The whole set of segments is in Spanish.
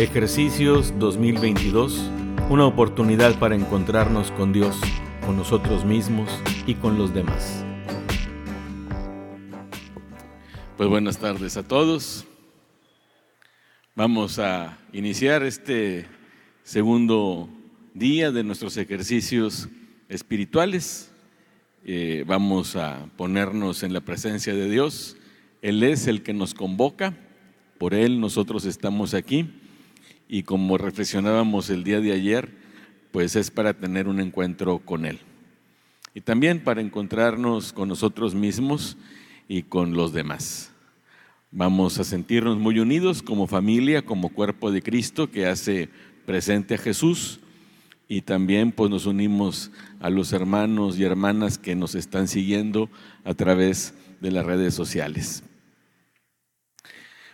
Ejercicios 2022, una oportunidad para encontrarnos con Dios, con nosotros mismos y con los demás. Pues buenas tardes a todos. Vamos a iniciar este segundo día de nuestros ejercicios espirituales. Eh, vamos a ponernos en la presencia de Dios. Él es el que nos convoca, por Él nosotros estamos aquí y como reflexionábamos el día de ayer, pues es para tener un encuentro con Él. Y también para encontrarnos con nosotros mismos y con los demás. Vamos a sentirnos muy unidos como familia, como cuerpo de Cristo que hace presente a Jesús y también pues nos unimos a los hermanos y hermanas que nos están siguiendo a través de las redes sociales.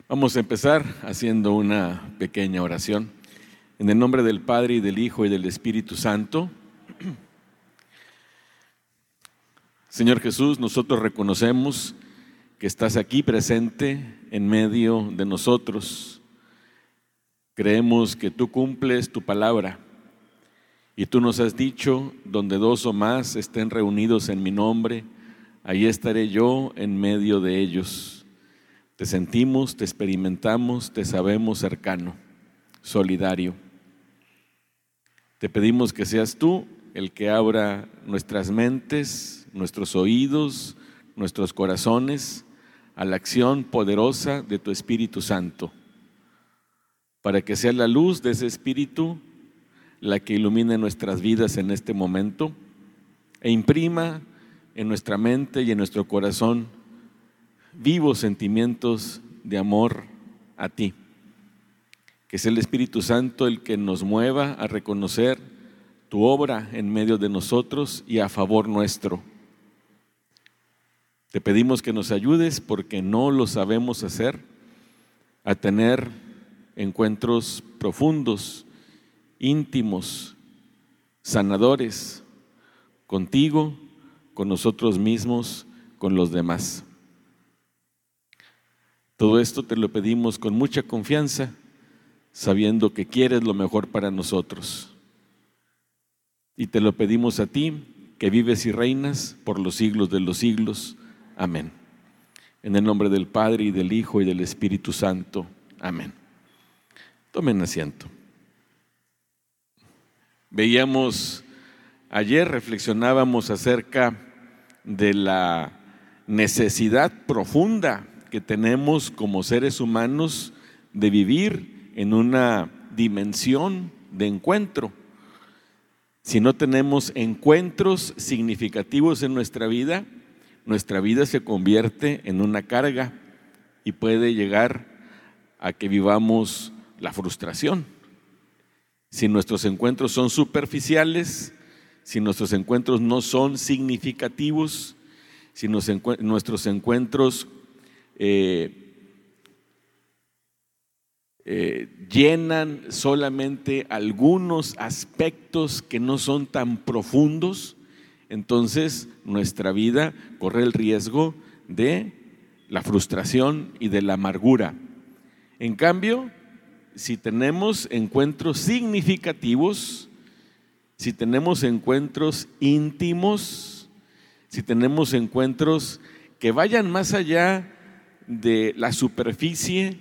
Vamos a empezar haciendo una pequeña oración. En el nombre del Padre y del Hijo y del Espíritu Santo. Señor Jesús, nosotros reconocemos que estás aquí presente en medio de nosotros. Creemos que tú cumples tu palabra y tú nos has dicho, donde dos o más estén reunidos en mi nombre, ahí estaré yo en medio de ellos. Te sentimos, te experimentamos, te sabemos cercano, solidario. Te pedimos que seas tú el que abra nuestras mentes, nuestros oídos, nuestros corazones a la acción poderosa de tu Espíritu Santo, para que sea la luz de ese Espíritu la que ilumine nuestras vidas en este momento e imprima en nuestra mente y en nuestro corazón vivos sentimientos de amor a ti. Que es el Espíritu Santo el que nos mueva a reconocer tu obra en medio de nosotros y a favor nuestro. Te pedimos que nos ayudes porque no lo sabemos hacer, a tener encuentros profundos, íntimos, sanadores, contigo, con nosotros mismos, con los demás. Todo esto te lo pedimos con mucha confianza, sabiendo que quieres lo mejor para nosotros. Y te lo pedimos a ti, que vives y reinas por los siglos de los siglos. Amén. En el nombre del Padre y del Hijo y del Espíritu Santo. Amén. Tomen asiento. Veíamos, ayer reflexionábamos acerca de la necesidad profunda que tenemos como seres humanos de vivir en una dimensión de encuentro. Si no tenemos encuentros significativos en nuestra vida, nuestra vida se convierte en una carga y puede llegar a que vivamos la frustración. Si nuestros encuentros son superficiales, si nuestros encuentros no son significativos, si nuestros encuentros eh, eh, llenan solamente algunos aspectos que no son tan profundos, entonces nuestra vida corre el riesgo de la frustración y de la amargura. En cambio, si tenemos encuentros significativos, si tenemos encuentros íntimos, si tenemos encuentros que vayan más allá de la superficie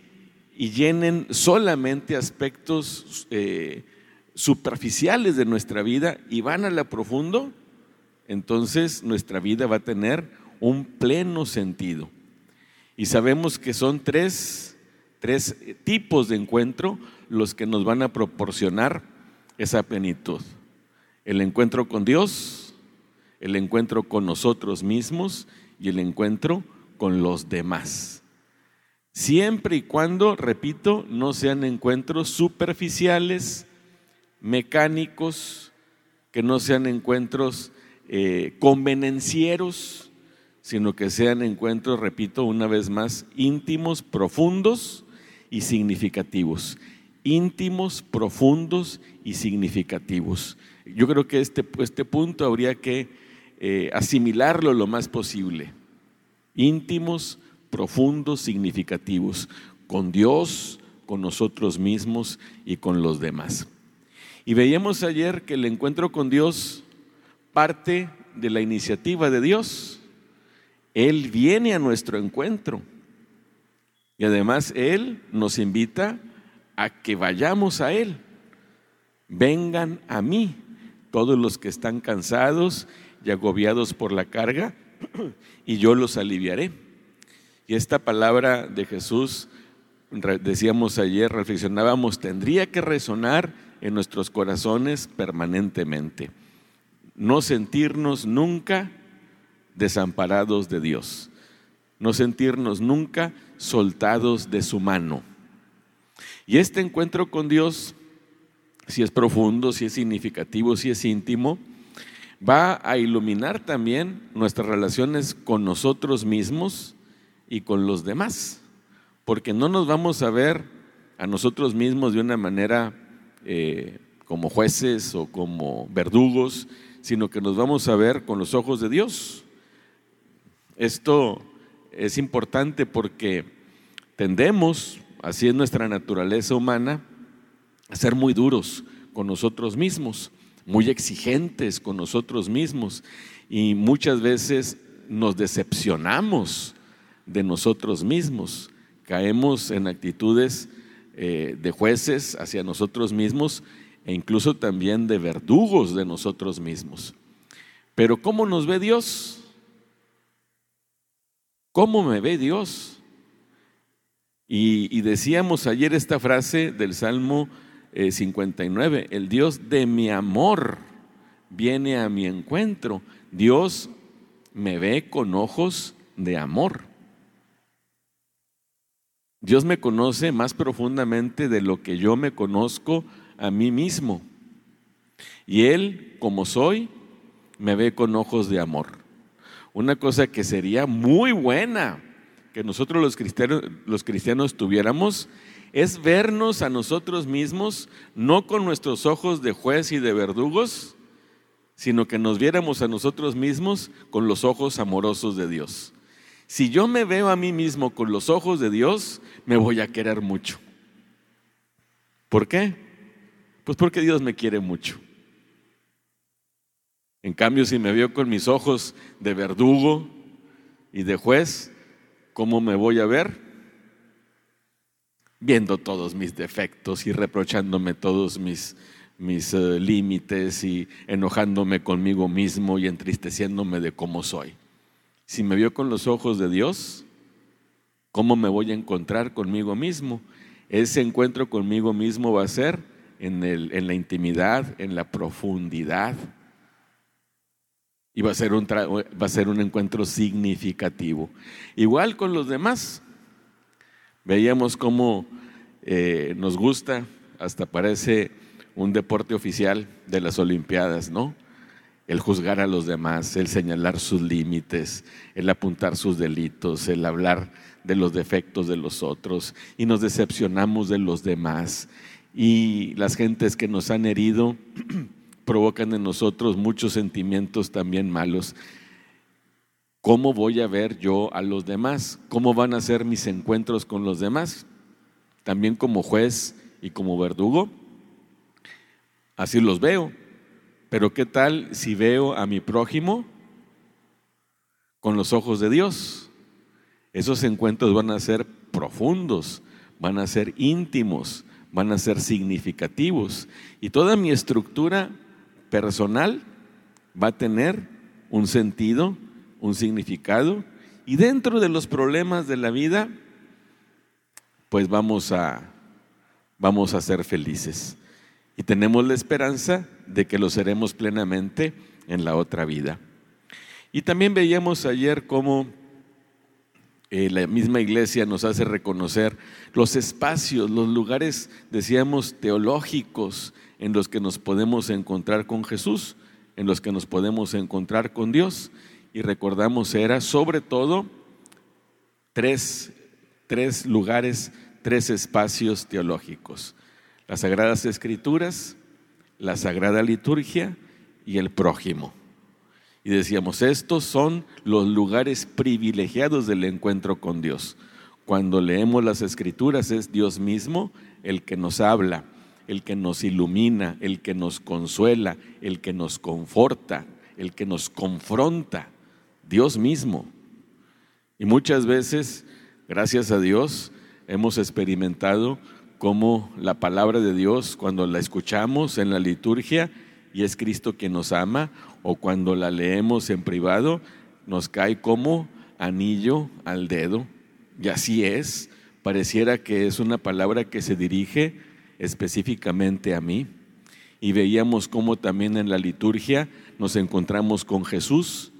y llenen solamente aspectos eh, superficiales de nuestra vida y van a la profundo, entonces nuestra vida va a tener un pleno sentido. Y sabemos que son tres, tres tipos de encuentro los que nos van a proporcionar esa plenitud. El encuentro con Dios, el encuentro con nosotros mismos y el encuentro con los demás. Siempre y cuando, repito, no sean encuentros superficiales, mecánicos, que no sean encuentros eh, convenencieros, sino que sean encuentros, repito una vez más, íntimos, profundos y significativos. Íntimos, profundos y significativos. Yo creo que este, este punto habría que eh, asimilarlo lo más posible íntimos, profundos, significativos, con Dios, con nosotros mismos y con los demás. Y veíamos ayer que el encuentro con Dios parte de la iniciativa de Dios. Él viene a nuestro encuentro. Y además Él nos invita a que vayamos a Él. Vengan a mí todos los que están cansados y agobiados por la carga, y yo los aliviaré. Y esta palabra de Jesús, decíamos ayer, reflexionábamos, tendría que resonar en nuestros corazones permanentemente. No sentirnos nunca desamparados de Dios. No sentirnos nunca soltados de su mano. Y este encuentro con Dios, si es profundo, si es significativo, si es íntimo, va a iluminar también nuestras relaciones con nosotros mismos y con los demás, porque no nos vamos a ver a nosotros mismos de una manera eh, como jueces o como verdugos, sino que nos vamos a ver con los ojos de Dios. Esto es importante porque tendemos, así es nuestra naturaleza humana, a ser muy duros con nosotros mismos, muy exigentes con nosotros mismos y muchas veces nos decepcionamos de nosotros mismos, caemos en actitudes eh, de jueces hacia nosotros mismos e incluso también de verdugos de nosotros mismos. Pero ¿cómo nos ve Dios? ¿Cómo me ve Dios? Y, decíamos ayer esta frase del Salmo 59, eh, el Dios de mi amor viene a mi encuentro. Dios me ve con ojos de amor. Dios me conoce más profundamente de lo que yo me conozco a mí mismo. Y Él, como soy, me ve con ojos de amor una cosa que sería muy buena que nosotros los los cristianos tuviéramos, es vernos a nosotros mismos, no con nuestros ojos de juez y de verdugos, sino que nos viéramos a nosotros mismos con los ojos amorosos de Dios. Si yo me veo a mí mismo con los ojos de Dios, me voy a querer mucho. ¿Por qué? Pues porque Dios me quiere mucho. En cambio, si me veo con mis ojos de verdugo y de juez, ¿cómo me voy a ver? Viendo todos mis defectos y reprochándome todos mis, mis eh, límites y enojándome conmigo mismo y entristeciéndome de cómo soy. Si me veo con los ojos de Dios, ¿cómo me voy a encontrar conmigo mismo? Ese encuentro conmigo mismo va a ser en, el, en la intimidad, en la profundidad y va a ser un, va a ser un encuentro significativo. Igual con los demás. Veíamos cómo eh, nos gusta, hasta parece un deporte oficial de las Olimpiadas, ¿no? El juzgar a los demás, el señalar sus límites, el apuntar sus delitos, el hablar de los defectos de los otros y nos decepcionamos de los demás. Y las gentes que nos han herido provocan en nosotros muchos sentimientos también malos. ¿Cómo voy a ver yo a los demás? ¿Cómo van a ser mis encuentros con los demás? También como juez y como verdugo. Así los veo. Pero ¿qué tal si veo a mi prójimo con los ojos de Dios? Esos encuentros van a ser profundos, van a ser íntimos, van a ser significativos. Y toda mi estructura personal va a tener un sentido, un significado, y dentro de los problemas de la vida, pues vamos a, vamos a ser felices. Y tenemos la esperanza de que lo seremos plenamente en la otra vida. Y también veíamos ayer cómo eh, la misma iglesia nos hace reconocer los espacios, los lugares, decíamos, teológicos en los que nos podemos encontrar con Jesús, en los que nos podemos encontrar con Dios. Y recordamos, era sobre todo tres, tres lugares, tres espacios teológicos. Las Sagradas Escrituras, la Sagrada Liturgia y el prójimo. Y decíamos, estos son los lugares privilegiados del encuentro con Dios. Cuando leemos las escrituras es Dios mismo el que nos habla, el que nos ilumina, el que nos consuela, el que nos conforta, el que nos confronta, Dios mismo. Y muchas veces, gracias a Dios, hemos experimentado cómo la palabra de Dios, cuando la escuchamos en la liturgia y es Cristo quien nos ama, o cuando la leemos en privado, nos cae como anillo al dedo. Y así es, pareciera que es una palabra que se dirige específicamente a mí. Y veíamos cómo también en la liturgia nos encontramos con Jesús,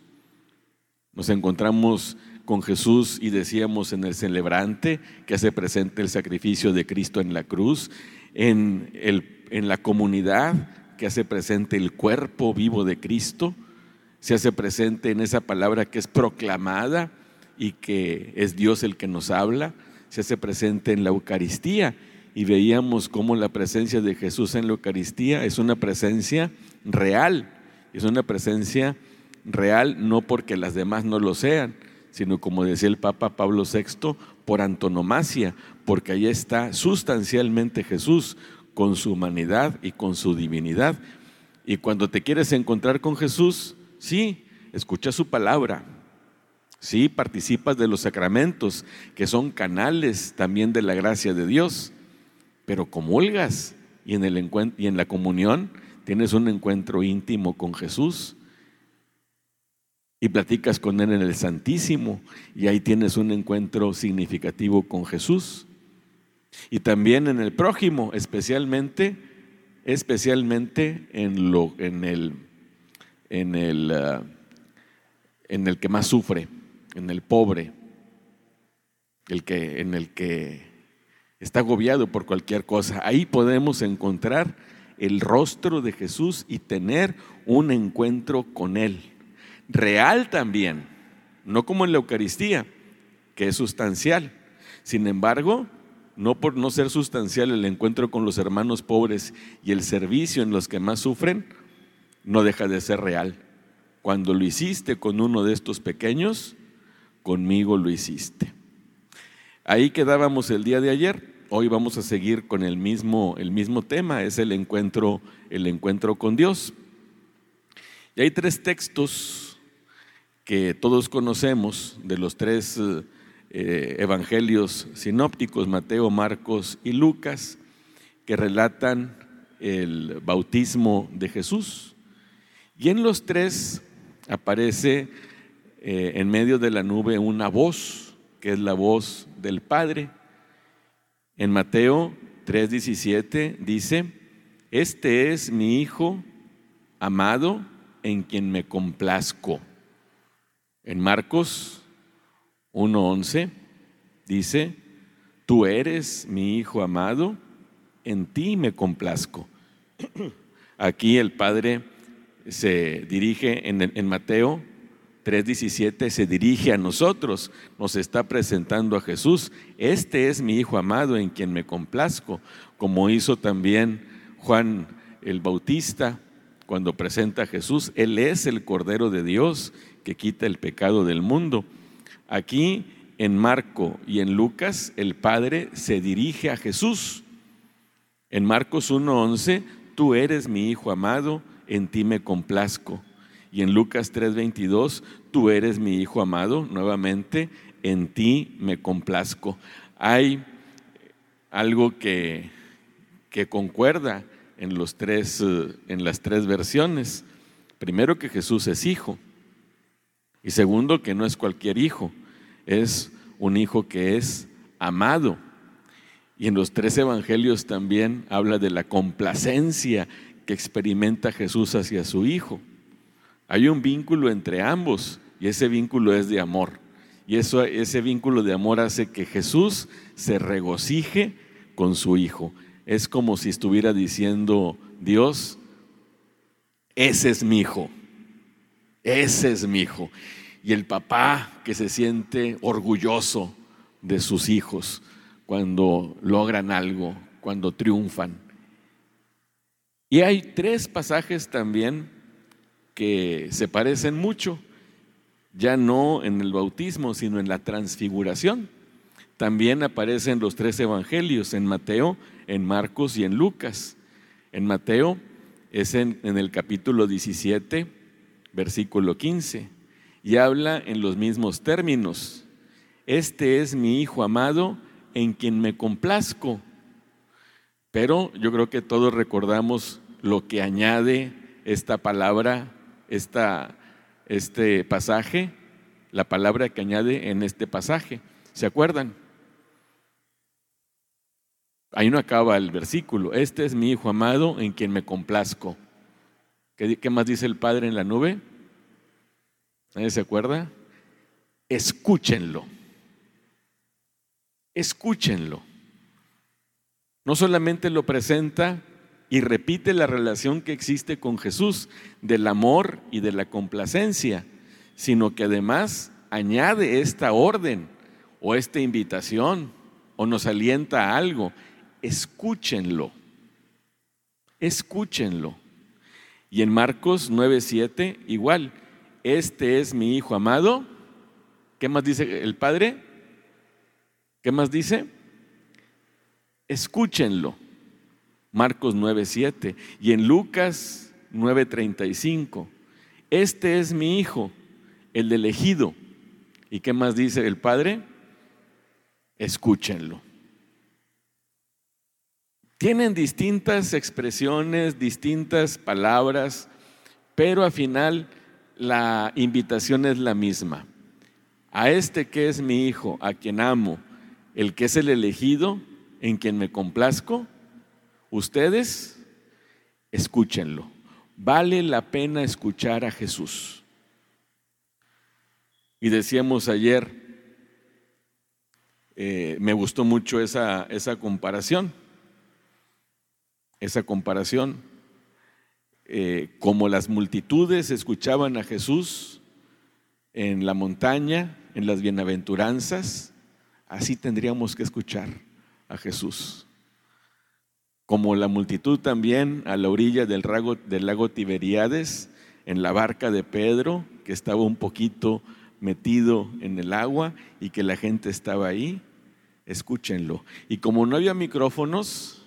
nos encontramos con Jesús y decíamos en el celebrante que hace presente el sacrificio de Cristo en la cruz, en, el, en la comunidad que hace presente el cuerpo vivo de Cristo, se hace presente en esa palabra que es proclamada y que es Dios el que nos habla, se hace presente en la Eucaristía. Y veíamos cómo la presencia de Jesús en la Eucaristía es una presencia real, es una presencia real no porque las demás no lo sean, sino como decía el Papa Pablo VI, por antonomasia, porque ahí está sustancialmente Jesús con su humanidad y con su divinidad. Y cuando te quieres encontrar con Jesús, sí, escucha su palabra, sí, participas de los sacramentos, que son canales también de la gracia de Dios, pero comulgas y en, el y en la comunión tienes un encuentro íntimo con Jesús y platicas con Él en el Santísimo y ahí tienes un encuentro significativo con Jesús. Y también en el prójimo, especialmente, especialmente en, lo, en, el, en, el, ah, en el que más sufre, en el pobre, el que, en el que está agobiado por cualquier cosa. Ahí podemos encontrar el rostro de Jesús y tener un encuentro con Él real también, no como en la Eucaristía, que es sustancial. Sin embargo, no por no ser sustancial el encuentro con los hermanos pobres y el servicio en los que más sufren, no deja de ser real. Cuando lo hiciste con uno de estos pequeños, conmigo lo hiciste. Ahí quedábamos el día de ayer. Hoy vamos a seguir con el mismo, el mismo tema, es el encuentro, el encuentro con Dios. Y hay tres textos que todos conocemos de los tres eh, evangelios sinópticos, Mateo, Marcos y Lucas, que relatan el bautismo de Jesús. Y en los tres aparece eh, en medio de la nube una voz, que es la voz del Padre. En Mateo 3:17 dice, este es mi Hijo amado en quien me complazco. En Marcos 1.11 dice, tú eres mi Hijo amado, en ti me complazco. Aquí el Padre se dirige en, en Mateo 3:17, se dirige a nosotros, nos está presentando a Jesús. Este es mi Hijo amado en quien me complazco, como hizo también Juan el Bautista cuando presenta a Jesús. Él es el Cordero de Dios que quita el pecado del mundo. Aquí en Marco y en Lucas el Padre se dirige a Jesús. En Marcos 1.11, tú eres mi Hijo amado, en ti me complazco. Y en Lucas 3.22, tú eres mi Hijo amado, nuevamente, en ti me complazco. Hay algo que, que concuerda en, los tres, eh, en las tres versiones. Primero que Jesús es hijo. Y segundo, que no es cualquier hijo, es un hijo que es amado. Y en los tres evangelios también habla de la complacencia que experimenta Jesús hacia su hijo. Hay un vínculo entre ambos y ese vínculo es de amor. Y eso, ese vínculo de amor hace que Jesús se regocije con su hijo. Es como si estuviera diciendo Dios, ese es mi hijo. Ese es mi hijo. Y el papá que se siente orgulloso de sus hijos cuando logran algo, cuando triunfan. Y hay tres pasajes también que se parecen mucho, ya no en el bautismo, sino en la transfiguración. También aparece en los tres evangelios, en Mateo, en Marcos y en Lucas. En Mateo es en, en el capítulo 17, versículo 15, y habla en los mismos términos. Este es mi Hijo amado en quien me complazco. Pero yo creo que todos recordamos lo que añade esta palabra, esta, este pasaje, la palabra que añade en este pasaje. ¿Se acuerdan? Ahí no acaba el versículo. Este es mi Hijo amado en quien me complazco. ¿Qué, qué más dice el Padre en la nube? ¿Nadie se acuerda? Escúchenlo. Escúchenlo. No solamente lo presenta y repite la relación que existe con Jesús del amor y de la complacencia, sino que además añade esta orden o esta invitación o nos alienta a algo. Escúchenlo. Escúchenlo. Y en Marcos 9:7 igual, este es mi hijo amado. ¿Qué más dice el Padre? ¿Qué más dice? Escúchenlo. Marcos 9:7 y en Lucas 9:35. Este es mi hijo, el elegido. ¿Y qué más dice el Padre? Escúchenlo. Tienen distintas expresiones, distintas palabras, pero al final la invitación es la misma. A este que es mi hijo, a quien amo, el que es el elegido, en quien me complazco, ustedes escúchenlo. Vale la pena escuchar a Jesús. Y decíamos ayer, eh, me gustó mucho esa, esa comparación, esa comparación, eh, como las multitudes escuchaban a Jesús en la montaña, en las bienaventuranzas, así tendríamos que escuchar a Jesús. Como la multitud también a la orilla del, del lago Tiberíades, en la barca de Pedro, que estaba un poquito metido en el agua y que la gente estaba ahí, escúchenlo. Y como no había micrófonos,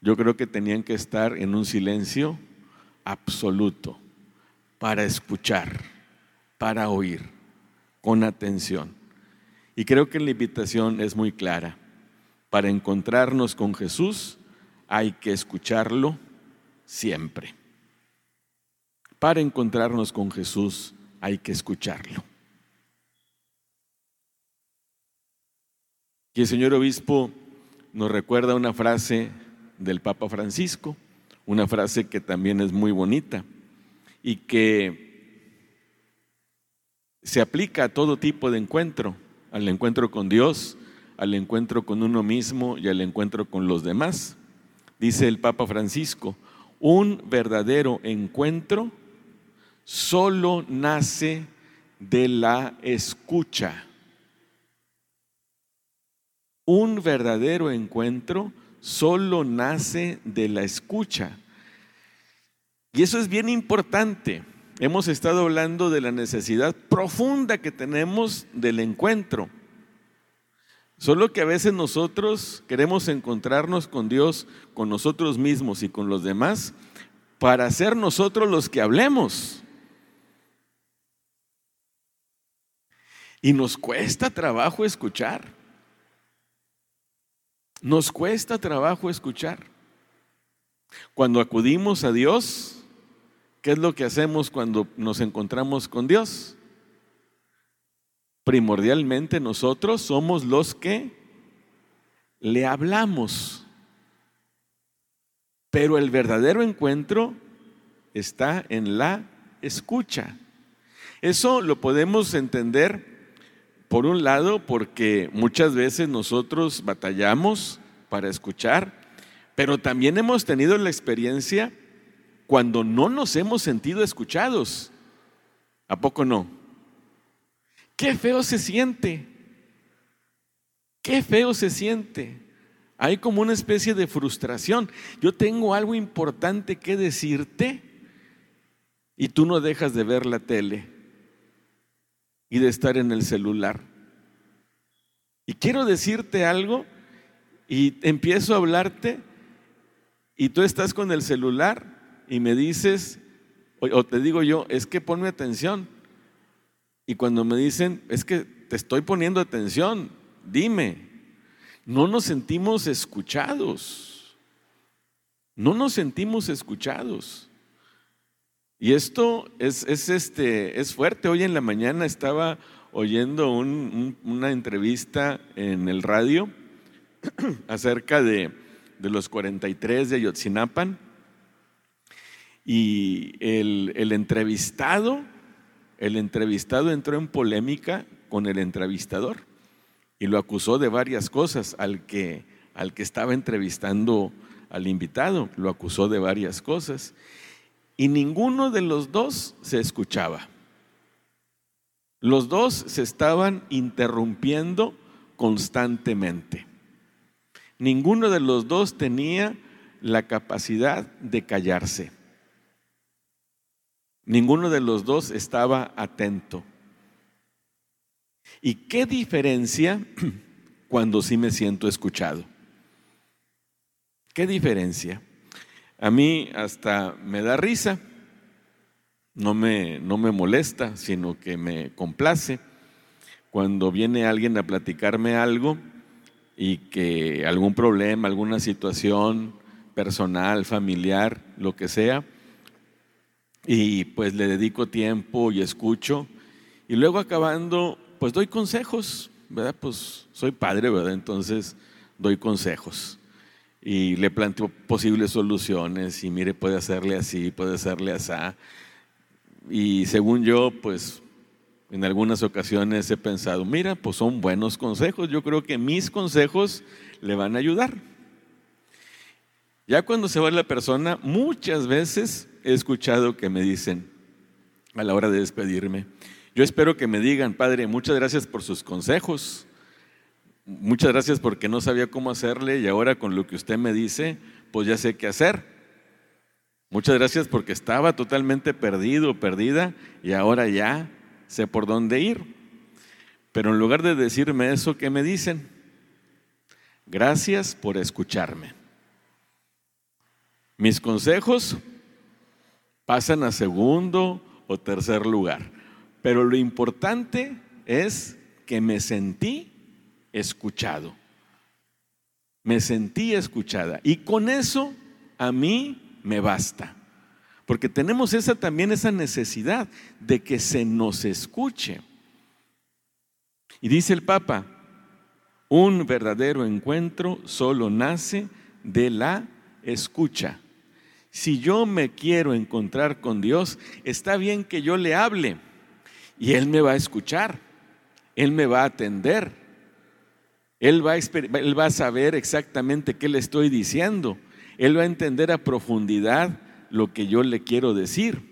yo creo que tenían que estar en un silencio absoluto para escuchar, para oír, con atención. Y creo que la invitación es muy clara. Para encontrarnos con Jesús hay que escucharlo siempre. Para encontrarnos con Jesús hay que escucharlo. Y el señor obispo nos recuerda una frase del Papa Francisco, una frase que también es muy bonita y que se aplica a todo tipo de encuentro, al encuentro con Dios, al encuentro con uno mismo y al encuentro con los demás. Dice el Papa Francisco, un verdadero encuentro solo nace de la escucha. Un verdadero encuentro solo nace de la escucha. Y eso es bien importante. Hemos estado hablando de la necesidad profunda que tenemos del encuentro. Solo que a veces nosotros queremos encontrarnos con Dios, con nosotros mismos y con los demás, para ser nosotros los que hablemos. Y nos cuesta trabajo escuchar. Nos cuesta trabajo escuchar. Cuando acudimos a Dios, ¿qué es lo que hacemos cuando nos encontramos con Dios? primordialmente nosotros somos los que le hablamos. Pero el verdadero encuentro está en la escucha. Eso lo podemos entender, por un lado, porque muchas veces nosotros batallamos para escuchar, pero también hemos tenido la experiencia cuando no nos hemos sentido escuchados. ¿A poco no? Qué feo se siente. Qué feo se siente. Hay como una especie de frustración. Yo tengo algo importante que decirte y tú no dejas de ver la tele y de estar en el celular. Y quiero decirte algo y empiezo a hablarte y tú estás con el celular y me dices, o te digo yo, es que ponme atención. Y cuando me dicen, es que te estoy poniendo atención, dime, no nos sentimos escuchados. No nos sentimos escuchados. Y esto es, este, es fuerte. Hoy en la mañana estaba oyendo una entrevista en el radio acerca de, los 43 de Ayotzinapan y el, el entrevistado, el entrevistado entró en polémica con el entrevistador y lo acusó de varias cosas al que, al que estaba entrevistando al invitado, lo acusó de varias cosas y ninguno de los dos se escuchaba. Los dos se estaban interrumpiendo constantemente. Ninguno de los dos tenía la capacidad de callarse. Ninguno de los dos estaba atento. ¿Y qué diferencia cuando sí me siento escuchado? ¿Qué diferencia? A mí hasta me da risa, no me, no me molesta, sino que me complace cuando viene alguien a platicarme algo y que algún problema, alguna situación personal, familiar, lo que sea, y pues le dedico tiempo y escucho, y luego acabando pues doy consejos, ¿verdad? Pues soy padre, ¿verdad? Entonces doy consejos y le planteo posibles soluciones y mire, puede hacerle así, puede hacerle así. Y según yo, pues en algunas ocasiones he pensado, mira, pues son buenos consejos, yo creo que mis consejos le van a ayudar. Ya cuando se va la persona, muchas veces he escuchado que me dicen a la hora de despedirme, yo espero que me digan, Padre, muchas gracias por sus consejos. Muchas gracias porque no sabía cómo hacerle y ahora con lo que usted me dice, pues ya sé qué hacer. Muchas gracias porque estaba totalmente perdido, perdida y ahora ya sé por dónde ir. Pero en lugar de decirme eso, ¿qué me dicen? Gracias por escucharme. Mis consejos pasan a segundo o tercer lugar. Pero lo importante es que me sentí escuchado. Me sentí escuchada. Y con eso a mí me basta. Porque tenemos esa también esa necesidad de que se nos escuche. Y dice el Papa, un verdadero encuentro solo nace de la escucha. Si yo me quiero encontrar con Dios, está bien que yo le hable y Él me va a escuchar, Él me va a atender, Él va a, saber exactamente qué le estoy diciendo, Él va a entender a profundidad lo que yo le quiero decir.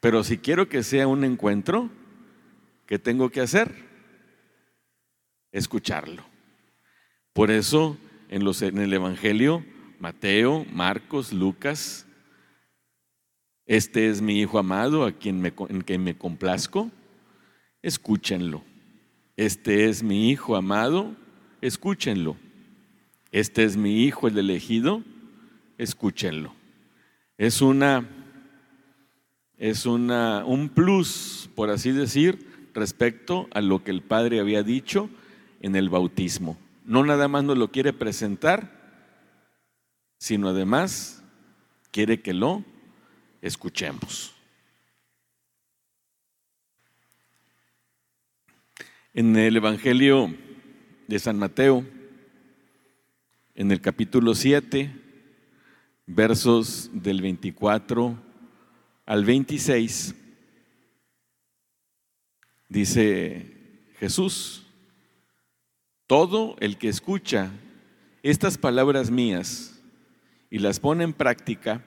Pero si quiero que sea un encuentro, ¿qué tengo que hacer? Escucharlo. Por eso en el Evangelio, Mateo, Marcos, Lucas, este es mi Hijo amado a quien me, en quien me complazco. Escúchenlo. Este es mi Hijo amado. Escúchenlo. Este es mi Hijo el elegido. Escúchenlo. Es una es una, un plus, por así decir, respecto a lo que el Padre había dicho en el bautismo. No nada más nos lo quiere presentar, sino además quiere que lo Escuchemos. En el Evangelio de San Mateo, en el capítulo 7, versos del 24 al 26, dice Jesús, todo el que escucha estas palabras mías y las pone en práctica,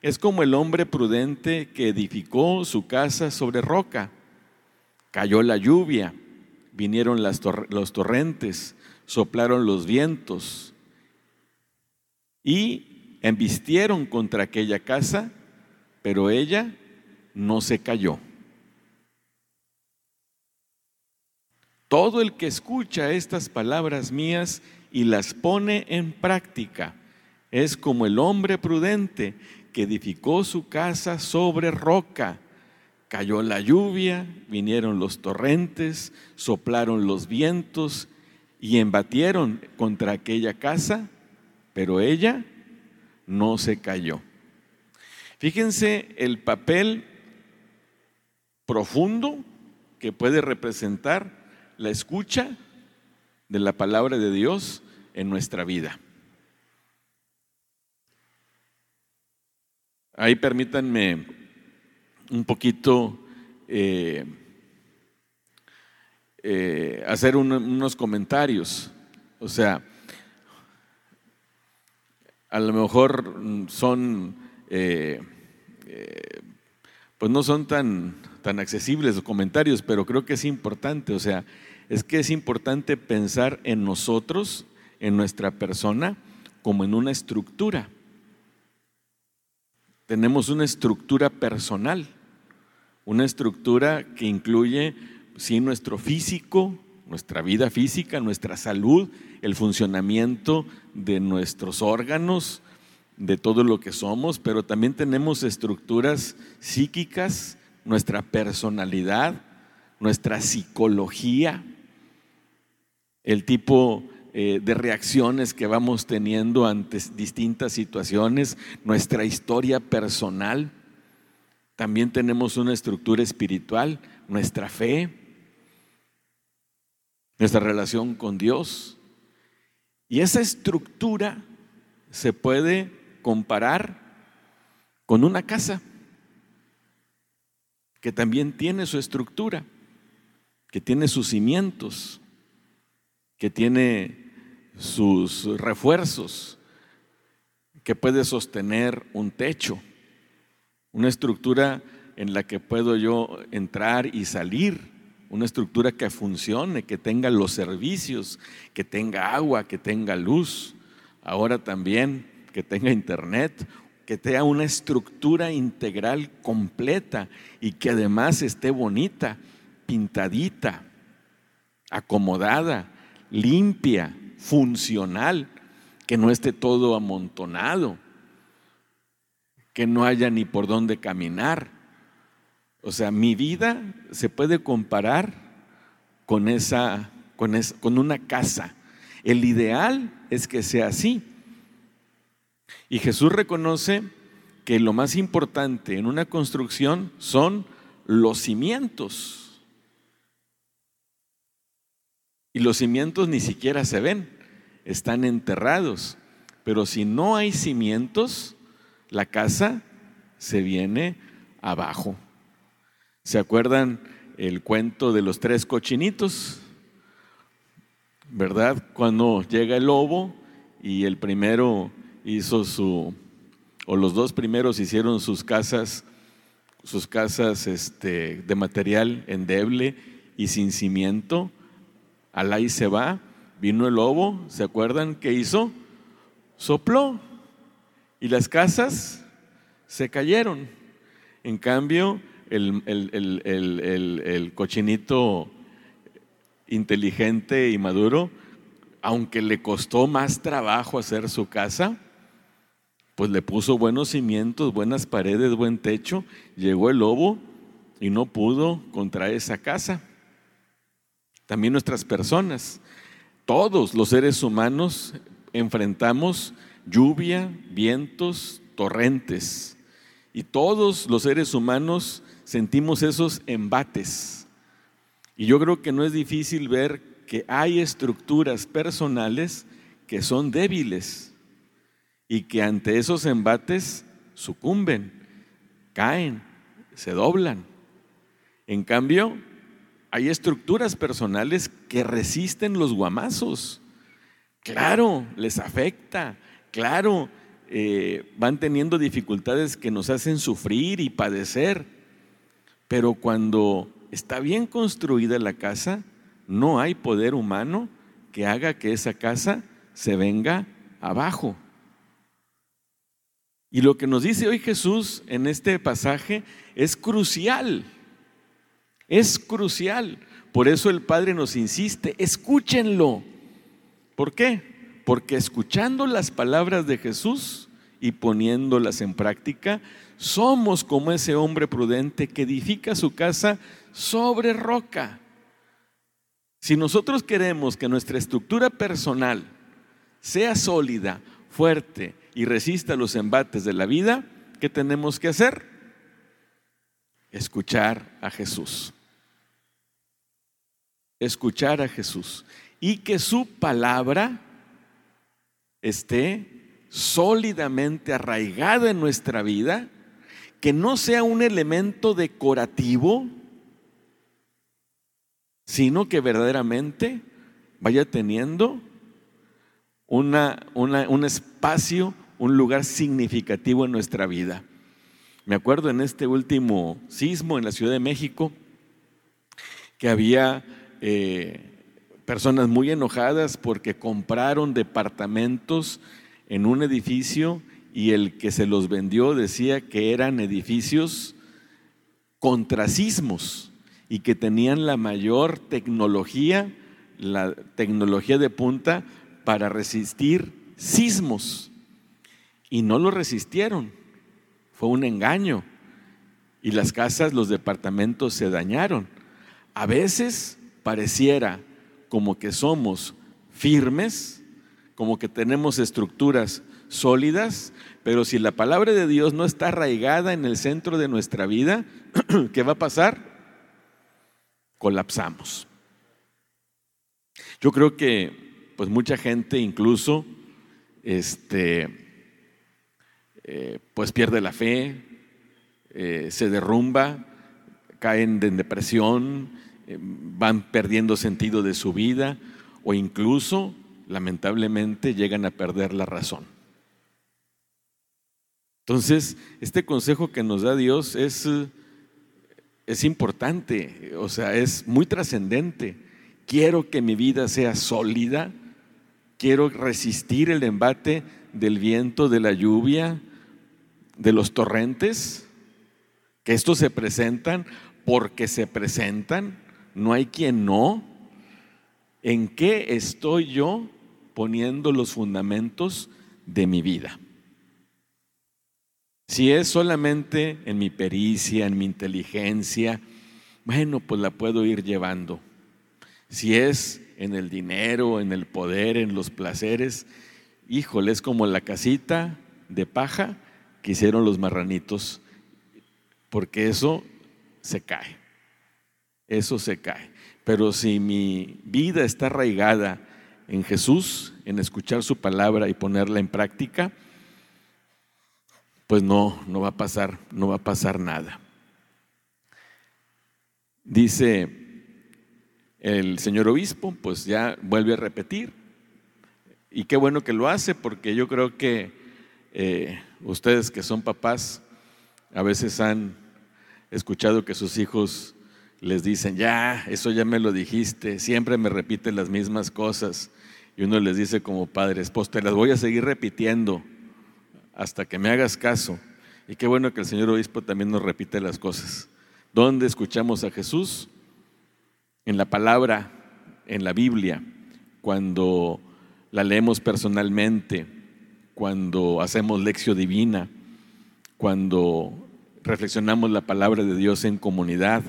es como el hombre prudente que edificó su casa sobre roca. Cayó la lluvia, vinieron los torrentes, soplaron los vientos y embistieron contra aquella casa, pero ella no se cayó. todo el que escucha estas palabras mías y las pone en práctica es como el hombre prudente que edificó su casa sobre roca. Cayó la lluvia, vinieron los torrentes, soplaron los vientos y embatieron contra aquella casa, pero ella no se cayó. Fíjense el papel profundo que puede representar la escucha de la palabra de Dios en nuestra vida. Ahí permítanme un poquito eh, eh, hacer unos comentarios. O sea, a lo mejor son, eh, pues no son tan, tan accesibles los comentarios, pero creo que es importante. O sea, es que es importante pensar en nosotros, en nuestra persona, como en una estructura tenemos una estructura personal, una estructura que incluye, sí, nuestro físico, nuestra vida física, nuestra salud, el funcionamiento de nuestros órganos, de todo lo que somos, pero también tenemos estructuras psíquicas, nuestra personalidad, nuestra psicología, el tipo eh, de reacciones que vamos teniendo ante distintas situaciones, nuestra historia personal. También tenemos una estructura espiritual, nuestra fe, nuestra relación con Dios. Y esa estructura se puede comparar con una casa que también tiene su estructura, que tiene sus cimientos, que tiene sus refuerzos, que puede sostener un techo, una estructura en la que puedo yo entrar y salir, una estructura que funcione, que tenga los servicios, que tenga agua, que tenga luz, ahora también que tenga internet, que tenga una estructura integral completa y que además esté bonita, pintadita, acomodada, limpia, funcional, que no esté todo amontonado, que no haya ni por dónde caminar. O sea, mi vida se puede comparar con esa, con, con una casa. El ideal es que sea así. Y Jesús reconoce que lo más importante en una construcción son los cimientos. Y los cimientos ni siquiera se ven, están enterrados. Pero si no hay cimientos, la casa se viene abajo. ¿Se acuerdan el cuento de los tres cochinitos? ¿Verdad? Cuando llega el lobo y el primero hizo su, o los dos primeros hicieron sus casas, sus casas este, de material endeble y sin cimiento, Alá se va, vino el lobo, ¿se acuerdan qué hizo? Sopló y las casas se cayeron. En cambio, el, el, cochinito inteligente y maduro, aunque le costó más trabajo hacer su casa, pues le puso buenos cimientos, buenas paredes, buen techo. Llegó el lobo y no pudo contra esa casa también nuestras personas. Todos los seres humanos enfrentamos lluvia, vientos, torrentes. Y todos los seres humanos sentimos esos embates. Y yo creo que no es difícil ver que hay estructuras personales que son débiles y que ante esos embates sucumben, caen, se doblan. En cambio, hay estructuras personales que resisten los guamazos. Claro, les afecta. Claro, eh, van teniendo dificultades que nos hacen sufrir y padecer. Pero cuando está bien construida la casa, no hay poder humano que haga que esa casa se venga abajo. Y lo que nos dice hoy Jesús en este pasaje es crucial. Es crucial Por eso el Padre nos insiste, escúchenlo. ¿Por qué? Porque escuchando las palabras de Jesús y poniéndolas en práctica, somos como ese hombre prudente que edifica su casa sobre roca. Si nosotros queremos que nuestra estructura personal sea sólida, fuerte y resista los embates de la vida, ¿qué tenemos que hacer? Escuchar a Jesús. Escuchar a Jesús. Y que su palabra esté sólidamente arraigada en nuestra vida, que no sea un elemento decorativo, sino que verdaderamente vaya teniendo una, un espacio, un lugar significativo en nuestra vida. Me acuerdo en este último sismo en la Ciudad de México que había eh, personas muy enojadas porque compraron departamentos en un edificio y el que se los vendió decía que eran edificios contra sismos y que tenían la mayor tecnología, la tecnología de punta para resistir sismos. Y no lo resistieron. Fue un engaño. Y las casas, los departamentos se dañaron. A veces pareciera como que somos firmes, como que tenemos estructuras sólidas, pero si la palabra de Dios no está arraigada en el centro de nuestra vida, ¿qué va a pasar? colapsamos. Yo creo que pues mucha gente incluso este, eh, pues pierde la fe, eh, se derrumba, caen en depresión, eh, van perdiendo sentido de su vida o incluso lamentablemente llegan a perder la razón. Entonces, este consejo que nos da Dios es es importante, o sea, es muy trascendente. Quiero que mi vida sea sólida, quiero resistir el embate del viento, de la lluvia, de los torrentes, que estos se presentan porque se presentan, no hay quien no. ¿En qué estoy yo poniendo los fundamentos de mi vida? Si es solamente en mi pericia, en mi inteligencia, bueno, pues la puedo ir llevando. Si es en el dinero, en el poder, en los placeres, híjole, es como la casita de paja que hicieron los marranitos, porque eso se cae, eso se cae. Pero si mi vida está arraigada en Jesús, en escuchar su palabra y ponerla en práctica, pues no, no va a pasar, no va a pasar nada. Dice el señor obispo, pues ya vuelve a repetir, y qué bueno que lo hace, porque yo creo que eh, ustedes que son papás, a veces han escuchado que sus hijos les dicen, ya, eso ya me lo dijiste, siempre me repiten las mismas cosas. Y uno les dice como padres, pues te las voy a seguir repitiendo hasta que me hagas caso. Y qué bueno que el señor obispo también nos repite las cosas. ¿Dónde escuchamos a Jesús? En la palabra, en la Biblia, cuando la leemos personalmente, cuando hacemos lección divina, cuando reflexionamos la palabra de Dios en comunidad,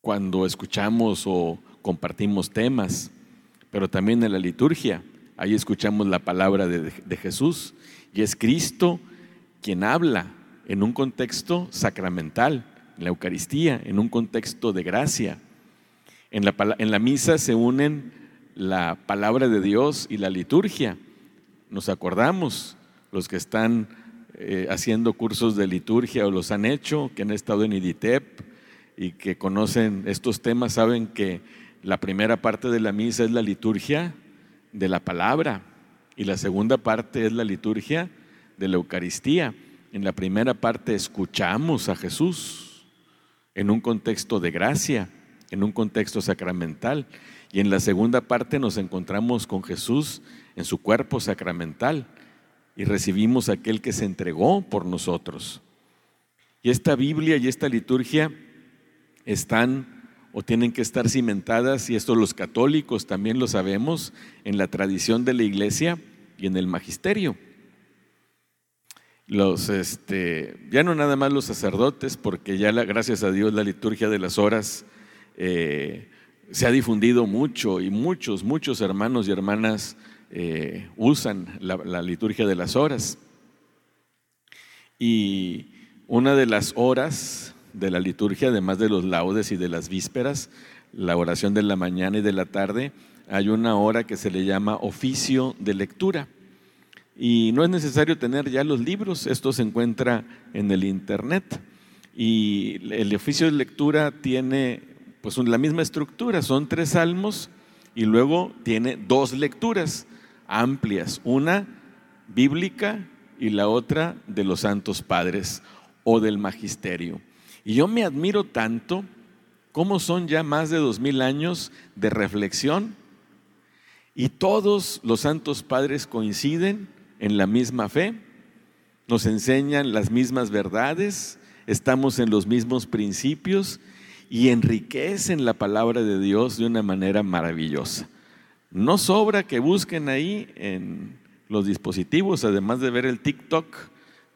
cuando escuchamos o compartimos temas, pero también en la liturgia. Ahí escuchamos la palabra de, Jesús y es Cristo quien habla en un contexto sacramental, en la Eucaristía, en un contexto de gracia. En la misa se unen la palabra de Dios y la liturgia. Nos acordamos, los que están eh, haciendo cursos de liturgia o los han hecho, que han estado en IDITEP y que conocen estos temas, saben que la primera parte de la misa es la liturgia de la palabra, y la segunda parte es la liturgia de la Eucaristía. En la primera parte escuchamos a Jesús en un contexto de gracia, en un contexto sacramental. Y en la segunda parte nos encontramos con Jesús en su cuerpo sacramental y recibimos aquel que se entregó por nosotros. Y esta Biblia y esta liturgia están o tienen que estar cimentadas, y esto los católicos también lo sabemos, en la tradición de la iglesia y en el magisterio. Los, este, ya no nada más los sacerdotes, porque ya gracias a Dios la liturgia de las horas eh, se ha difundido mucho y muchos, muchos hermanos y hermanas eh, usan la liturgia de las horas. Y una de las horas de la liturgia, además de los laudes y de las vísperas, la oración de la mañana y de la tarde, hay una hora que se le llama oficio de lectura. Y no es necesario tener ya los libros, esto se encuentra en el internet. Y el oficio de lectura tiene pues la misma estructura, son tres salmos y luego tiene dos lecturas amplias, una bíblica y la otra de los santos padres o del magisterio. Y yo me admiro tanto cómo son ya más de dos mil años de reflexión y todos los santos padres coinciden en la misma fe, nos enseñan las mismas verdades, estamos en los mismos principios y enriquecen la palabra de Dios de una manera maravillosa. No sobra que busquen ahí en los dispositivos, además de ver el TikTok,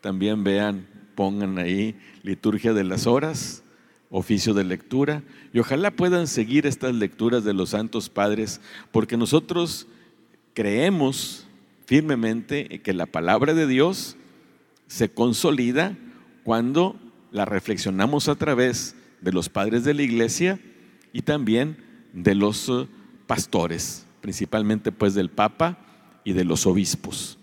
también vean, pongan ahí liturgia de las horas, oficio de lectura, y ojalá puedan seguir estas lecturas de los santos padres, porque nosotros creemos firmemente que la palabra de Dios se consolida cuando la reflexionamos a través de los padres de la iglesia y también de los eh, pastores, principalmente pues del Papa y de los obispos.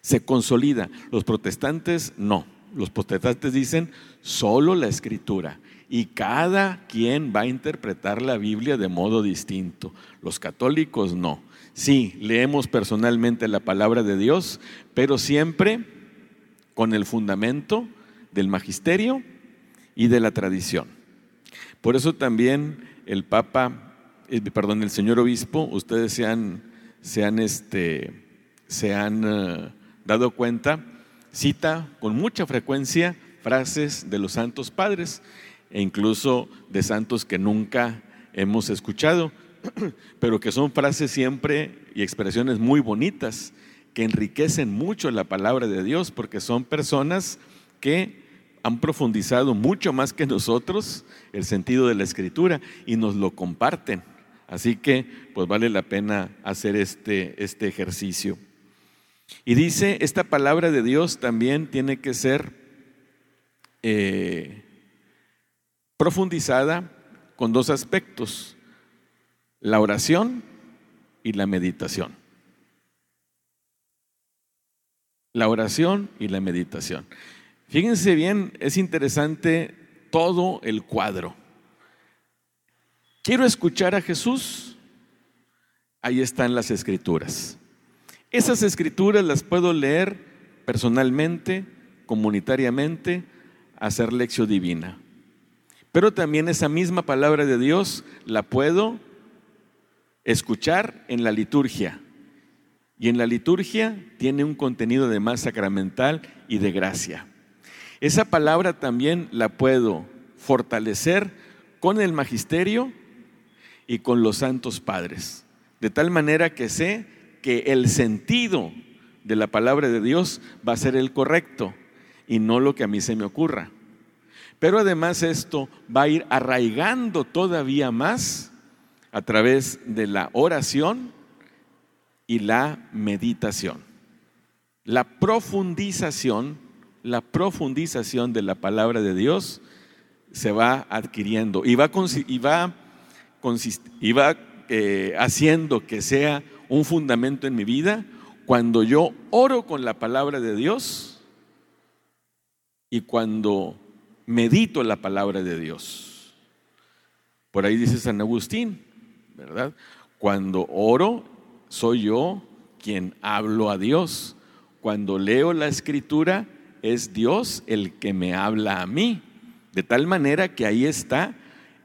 Se consolida. Los protestantes no. Los protestantes dicen solo la escritura y cada quien va a interpretar la Biblia de modo distinto. Los católicos no. Sí, leemos personalmente la palabra de Dios, pero siempre con el fundamento del magisterio y de la tradición. Por eso también el Papa, eh, perdón, el señor obispo, ustedes se han se han, este, se han eh, dado cuenta, cita con mucha frecuencia frases de los santos padres e incluso de santos que nunca hemos escuchado, pero que son frases siempre y expresiones muy bonitas, que enriquecen mucho la palabra de Dios, porque son personas que han profundizado mucho más que nosotros el sentido de la escritura y nos lo comparten. Así que pues vale la pena hacer este, este ejercicio. Y dice, esta palabra de Dios también tiene que ser eh, profundizada con dos aspectos, la oración y la meditación. La oración y la meditación. Fíjense bien, es interesante todo el cuadro. Quiero escuchar a Jesús. Ahí están las escrituras. Esas escrituras las puedo leer personalmente, comunitariamente, hacer lección divina. Pero también esa misma palabra de Dios la puedo escuchar en la liturgia. Y en la liturgia tiene un contenido de más sacramental y de gracia. Esa palabra también la puedo fortalecer con el magisterio y con los santos padres. De tal manera que sé que el sentido de la palabra de Dios va a ser el correcto y no lo que a mí se me ocurra. Pero además esto va a ir arraigando todavía más a través de la oración y la meditación. La profundización, la profundización de la palabra de Dios se va adquiriendo y va, y va y va eh, haciendo que sea un fundamento en mi vida cuando yo oro con la palabra de Dios y cuando medito la palabra de Dios. Por ahí dice San Agustín, ¿verdad? Cuando oro, soy yo quien hablo a Dios. Cuando leo la escritura, es Dios el que me habla a mí. De tal manera que ahí está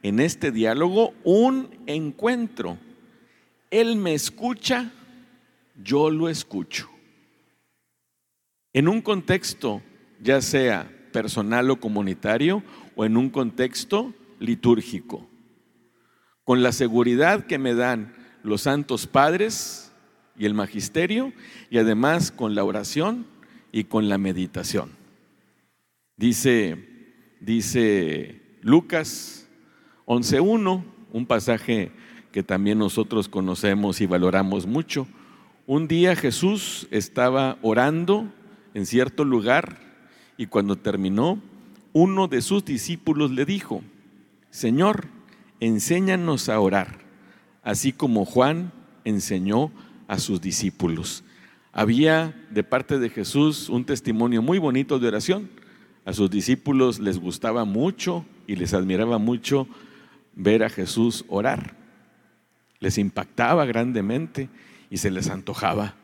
en este diálogo un encuentro. Él me escucha, yo lo escucho. En un contexto, ya sea personal o comunitario, o en un contexto litúrgico. con la seguridad que me dan los santos padres y el magisterio, y además con la oración y con la meditación. Dice, dice Lucas 11.1, un pasaje que también nosotros conocemos y valoramos mucho. Un día Jesús estaba orando en cierto lugar y cuando terminó, uno de sus discípulos le dijo, Señor, enséñanos a orar, así como Juan enseñó a sus discípulos. Había de parte de Jesús un testimonio muy bonito de oración. A sus discípulos les gustaba mucho y les admiraba mucho ver a Jesús orar. Les impactaba grandemente y se les antojaba.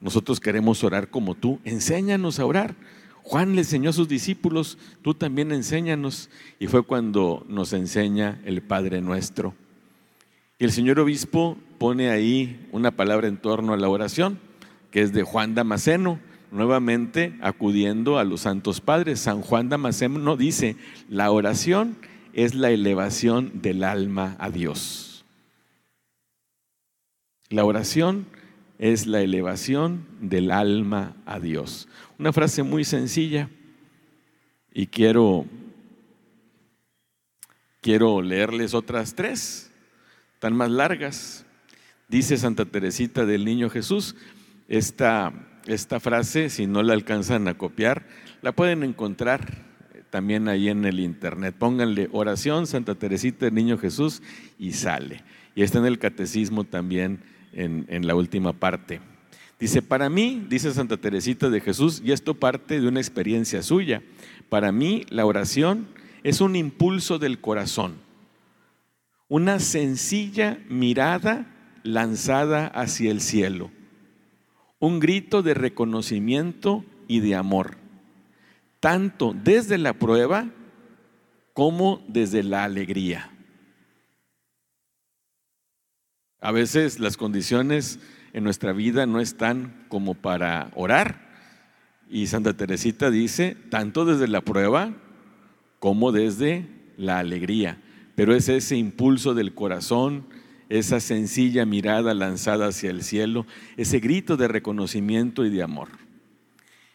Nosotros queremos orar como tú. Enséñanos a orar. Juan le enseñó a sus discípulos, tú también enséñanos. Y fue cuando nos enseña el Padre nuestro. Y el señor obispo pone ahí una palabra en torno a la oración, que es de Juan Damasceno, nuevamente acudiendo a los santos padres. San Juan Damasceno dice, la oración es la elevación del alma a Dios. La oración es la elevación del alma a Dios. Una frase muy sencilla y quiero, quiero leerles otras tres, tan más largas. Dice Santa Teresita del Niño Jesús, esta, esta frase, si no la alcanzan a copiar, la pueden encontrar también ahí en el internet. Pónganle oración Santa Teresita del Niño Jesús y sale. Y está en el catecismo también en, la última parte. Dice, para mí, dice Santa Teresita de Jesús, y esto parte de una experiencia suya, para mí la oración es un impulso del corazón, una sencilla mirada lanzada hacia el cielo, un grito de reconocimiento y de amor, tanto desde la prueba como desde la alegría. A veces las condiciones en nuestra vida no están como para orar. Y Santa Teresita dice, tanto desde la prueba como desde la alegría. Pero es ese impulso del corazón, esa sencilla mirada lanzada hacia el cielo, ese grito de reconocimiento y de amor.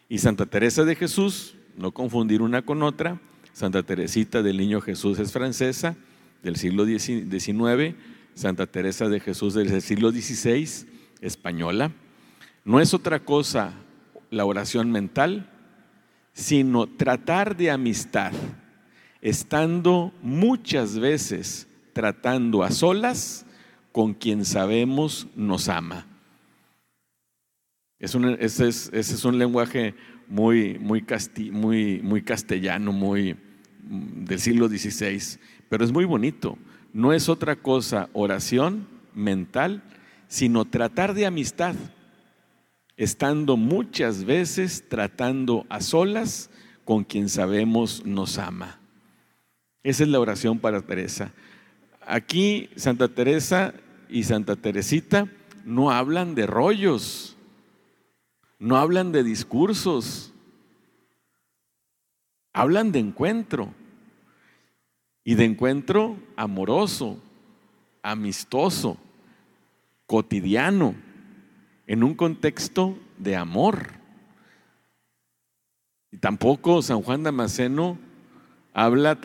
Y Santa Teresa de Jesús, no confundir una con otra, Santa Teresita del Niño Jesús es francesa, del siglo XIX, Santa Teresa de Jesús del siglo XVI, española, no es otra cosa la oración mental, sino tratar de amistad, estando muchas veces tratando a solas con quien sabemos nos ama. Es un, ese, es, un lenguaje muy, muy, muy, muy castellano, muy mm, del siglo XVI, pero es muy bonito no es otra cosa oración mental, sino tratar de amistad, estando muchas veces tratando a solas con quien sabemos nos ama. Esa es la oración para Teresa. Aquí Santa Teresa y Santa Teresita no hablan de rollos, no hablan de discursos, hablan de encuentro y de encuentro amoroso, amistoso, cotidiano, en un contexto de amor. Y tampoco San Juan Damasceno habla,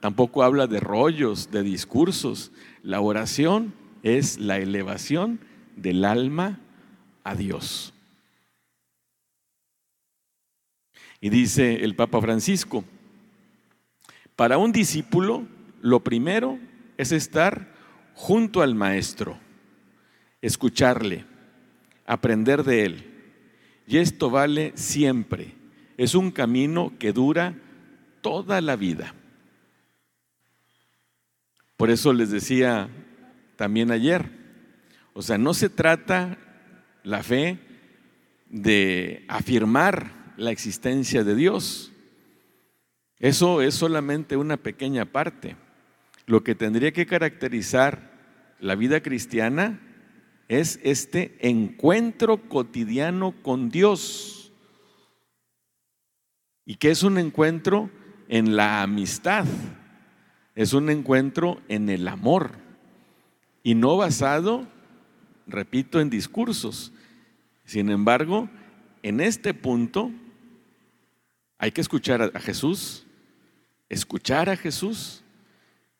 tampoco habla de rollos, de discursos. La oración es la elevación del alma a Dios. Y dice el Papa Francisco, para un discípulo, lo primero es estar junto al maestro, escucharle, aprender de él. Y esto vale siempre. Es un camino que dura toda la vida. Por eso les decía también ayer, o sea, no se trata la fe de afirmar la existencia de Dios, eso es solamente una pequeña parte. Lo que tendría que caracterizar la vida cristiana es este encuentro cotidiano con Dios. Y que es un encuentro en la amistad, Es un encuentro en el amor y no basado, repito, en discursos. Sin embargo, en este punto hay que escuchar a Jesús, escuchar a Jesús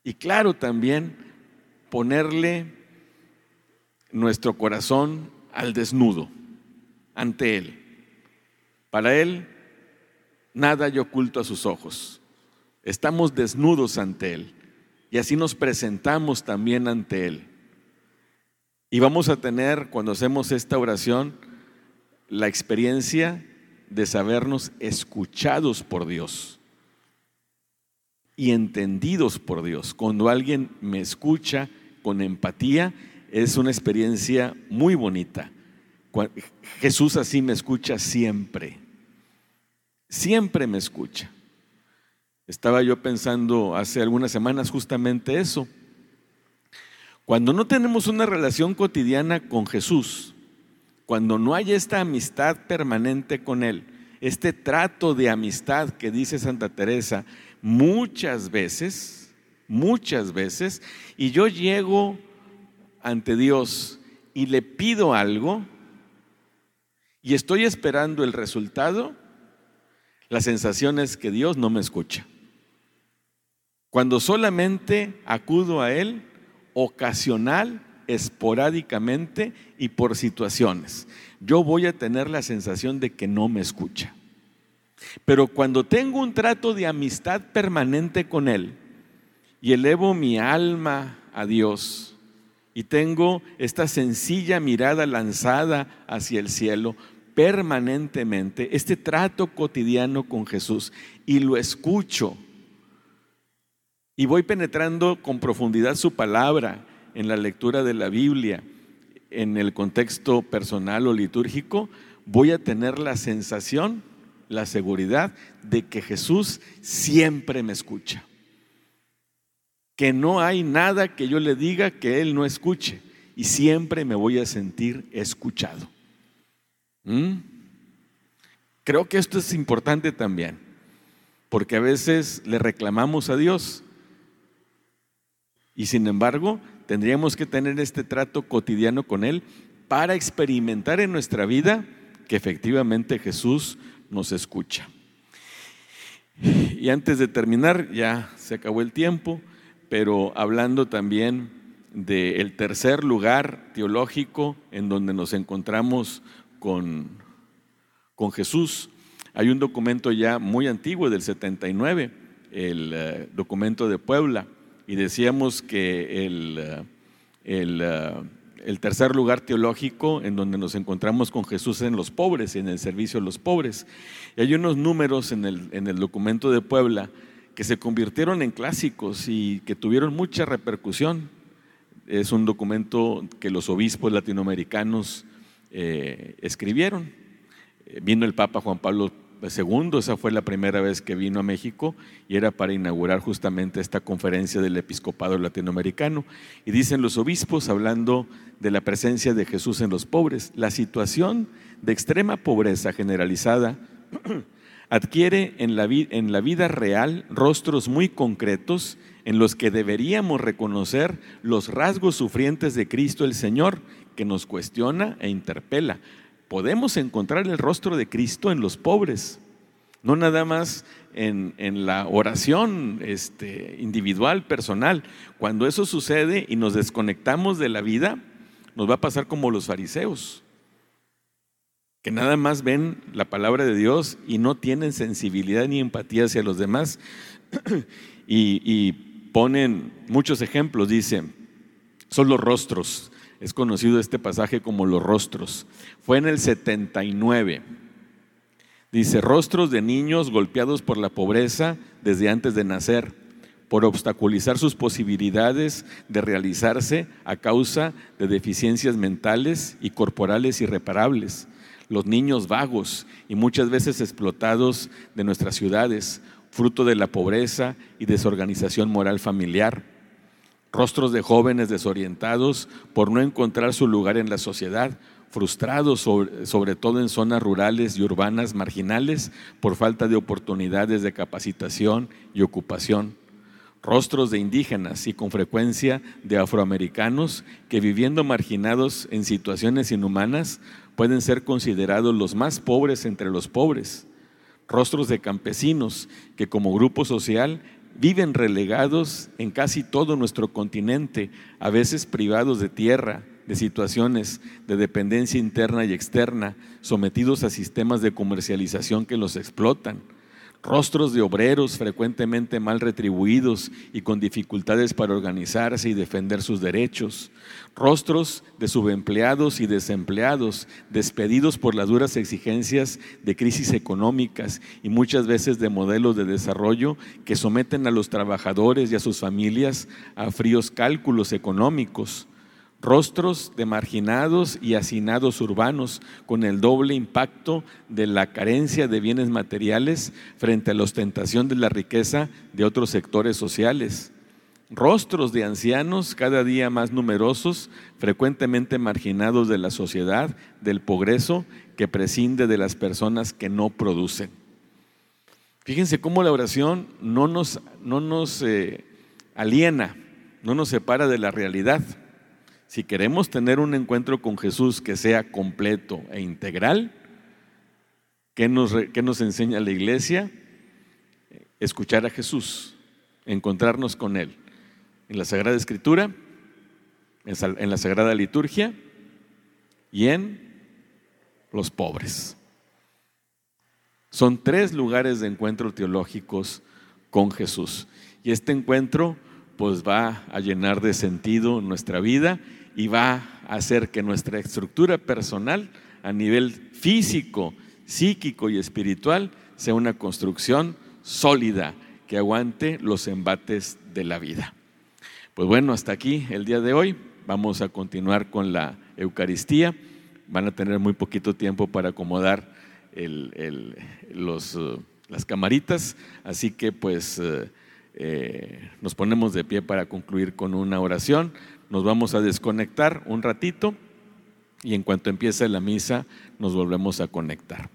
y claro también ponerle nuestro corazón al desnudo ante Él. Para Él, nada hay oculto a sus ojos. Estamos desnudos ante Él y así nos presentamos también ante Él. Y vamos a tener, cuando hacemos esta oración, la experiencia de sabernos escuchados por Dios y entendidos por Dios. Cuando alguien me escucha con empatía, es una experiencia muy bonita. Jesús así me escucha siempre. Siempre me escucha. Estaba yo pensando hace algunas semanas justamente eso. Cuando no tenemos una relación cotidiana con Jesús, cuando no hay esta amistad permanente con Él, este trato de amistad que dice Santa Teresa, muchas veces, muchas veces, y yo llego ante Dios y le pido algo y estoy esperando el resultado, la sensación es que Dios no me escucha. Cuando solamente acudo a Él ocasional, esporádicamente y por situaciones, yo voy a tener la sensación de que no me escucha. Pero cuando tengo un trato de amistad permanente con Él y elevo mi alma a Dios y tengo esta sencilla mirada lanzada hacia el cielo, permanentemente este trato cotidiano con Jesús y lo escucho y voy penetrando con profundidad su palabra en la lectura de la Biblia, en el contexto personal o litúrgico, voy a tener la sensación, la seguridad de que Jesús siempre me escucha. Que no hay nada que yo le diga que Él no escuche y siempre me voy a sentir escuchado. ¿Mm? Creo que esto es importante también, porque a veces le reclamamos a Dios y sin embargo tendríamos que tener este trato cotidiano con Él para experimentar en nuestra vida que efectivamente Jesús nos escucha. Y antes de terminar, ya se acabó el tiempo, pero hablando también del tercer lugar teológico en donde nos encontramos con, con Jesús. Hay un documento ya muy antiguo del 79, el eh, documento de Puebla, y decíamos que el, eh, el, eh, el, tercer lugar teológico en donde nos encontramos con Jesús es en los pobres, en el servicio a los pobres. Y hay unos números en el, en el documento de Puebla que se convirtieron en clásicos y que tuvieron mucha repercusión. Es un documento que los obispos latinoamericanos eh, escribieron. Vino el Papa Juan Pablo II, esa fue la primera vez que vino a México y era para inaugurar justamente esta conferencia del episcopado latinoamericano. Y dicen los obispos, hablando de la presencia de Jesús en los pobres, la situación de extrema pobreza generalizada adquiere en la, en la vida real rostros muy concretos en los que deberíamos reconocer los rasgos sufrientes de Cristo el Señor que nos cuestiona e interpela. Podemos encontrar el rostro de Cristo en los pobres, no nada más en, la oración este, individual, personal. Cuando eso sucede y nos desconectamos de la vida, nos va a pasar como los fariseos, que nada más ven la palabra de Dios y no tienen sensibilidad ni empatía hacia los demás. y, y ponen muchos ejemplos, dicen, son los rostros es conocido este pasaje como los rostros. Fue en el 79. Dice, rostros de niños golpeados por la pobreza desde antes de nacer, por obstaculizar sus posibilidades de realizarse a causa de deficiencias mentales y corporales irreparables. Los niños vagos y muchas veces explotados de nuestras ciudades, fruto de la pobreza y desorganización moral familiar rostros de jóvenes desorientados por no encontrar su lugar en la sociedad, frustrados sobre, todo en zonas rurales y urbanas marginales por falta de oportunidades de capacitación y ocupación, rostros de indígenas y con frecuencia de afroamericanos que viviendo marginados en situaciones inhumanas pueden ser considerados los más pobres entre los pobres, rostros de campesinos que como grupo social viven relegados en casi todo nuestro continente, a veces privados de tierra, de situaciones de dependencia interna y externa, sometidos a sistemas de comercialización que los explotan rostros de obreros frecuentemente mal retribuidos y con dificultades para organizarse y defender sus derechos, rostros de subempleados y desempleados despedidos por las duras exigencias de crisis económicas y muchas veces de modelos de desarrollo que someten a los trabajadores y a sus familias a fríos cálculos económicos rostros de marginados y hacinados urbanos con el doble impacto de la carencia de bienes materiales frente a la ostentación de la riqueza de otros sectores sociales. Rostros de ancianos cada día más numerosos, frecuentemente marginados de la sociedad, del progreso que prescinde de las personas que no producen. Fíjense cómo la oración no nos, no nos eh, aliena, no nos separa de la realidad si queremos tener un encuentro con Jesús que sea completo e integral, ¿qué nos, enseña la iglesia? Escuchar a Jesús, encontrarnos con Él en la Sagrada Escritura, en la Sagrada Liturgia y en los pobres. Son tres lugares de encuentro teológicos con Jesús. Y este encuentro pues va a llenar de sentido nuestra vida y va a hacer que nuestra estructura personal a nivel físico, psíquico y espiritual sea una construcción sólida que aguante los embates de la vida. Pues bueno, hasta aquí el día de hoy. Vamos a continuar con la Eucaristía. Van a tener muy poquito tiempo para acomodar uh, las camaritas, así que pues uh, eh, nos ponemos de pie para concluir con una oración nos vamos a desconectar un ratito y en cuanto empiece la misa nos volvemos a conectar.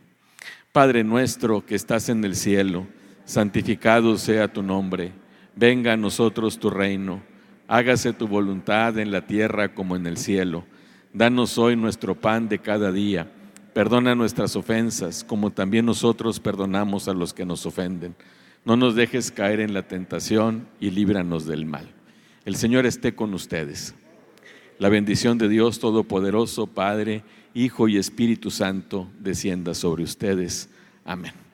Padre nuestro que estás en el cielo, santificado sea tu nombre, venga a nosotros tu reino, hágase tu voluntad en la tierra como en el cielo. Danos hoy nuestro pan de cada día, perdona nuestras ofensas como también nosotros perdonamos a los que nos ofenden. No nos dejes caer en la tentación y líbranos del mal. El Señor esté con ustedes. La bendición de Dios Todopoderoso, Padre, Hijo y Espíritu Santo, descienda sobre ustedes. Amén.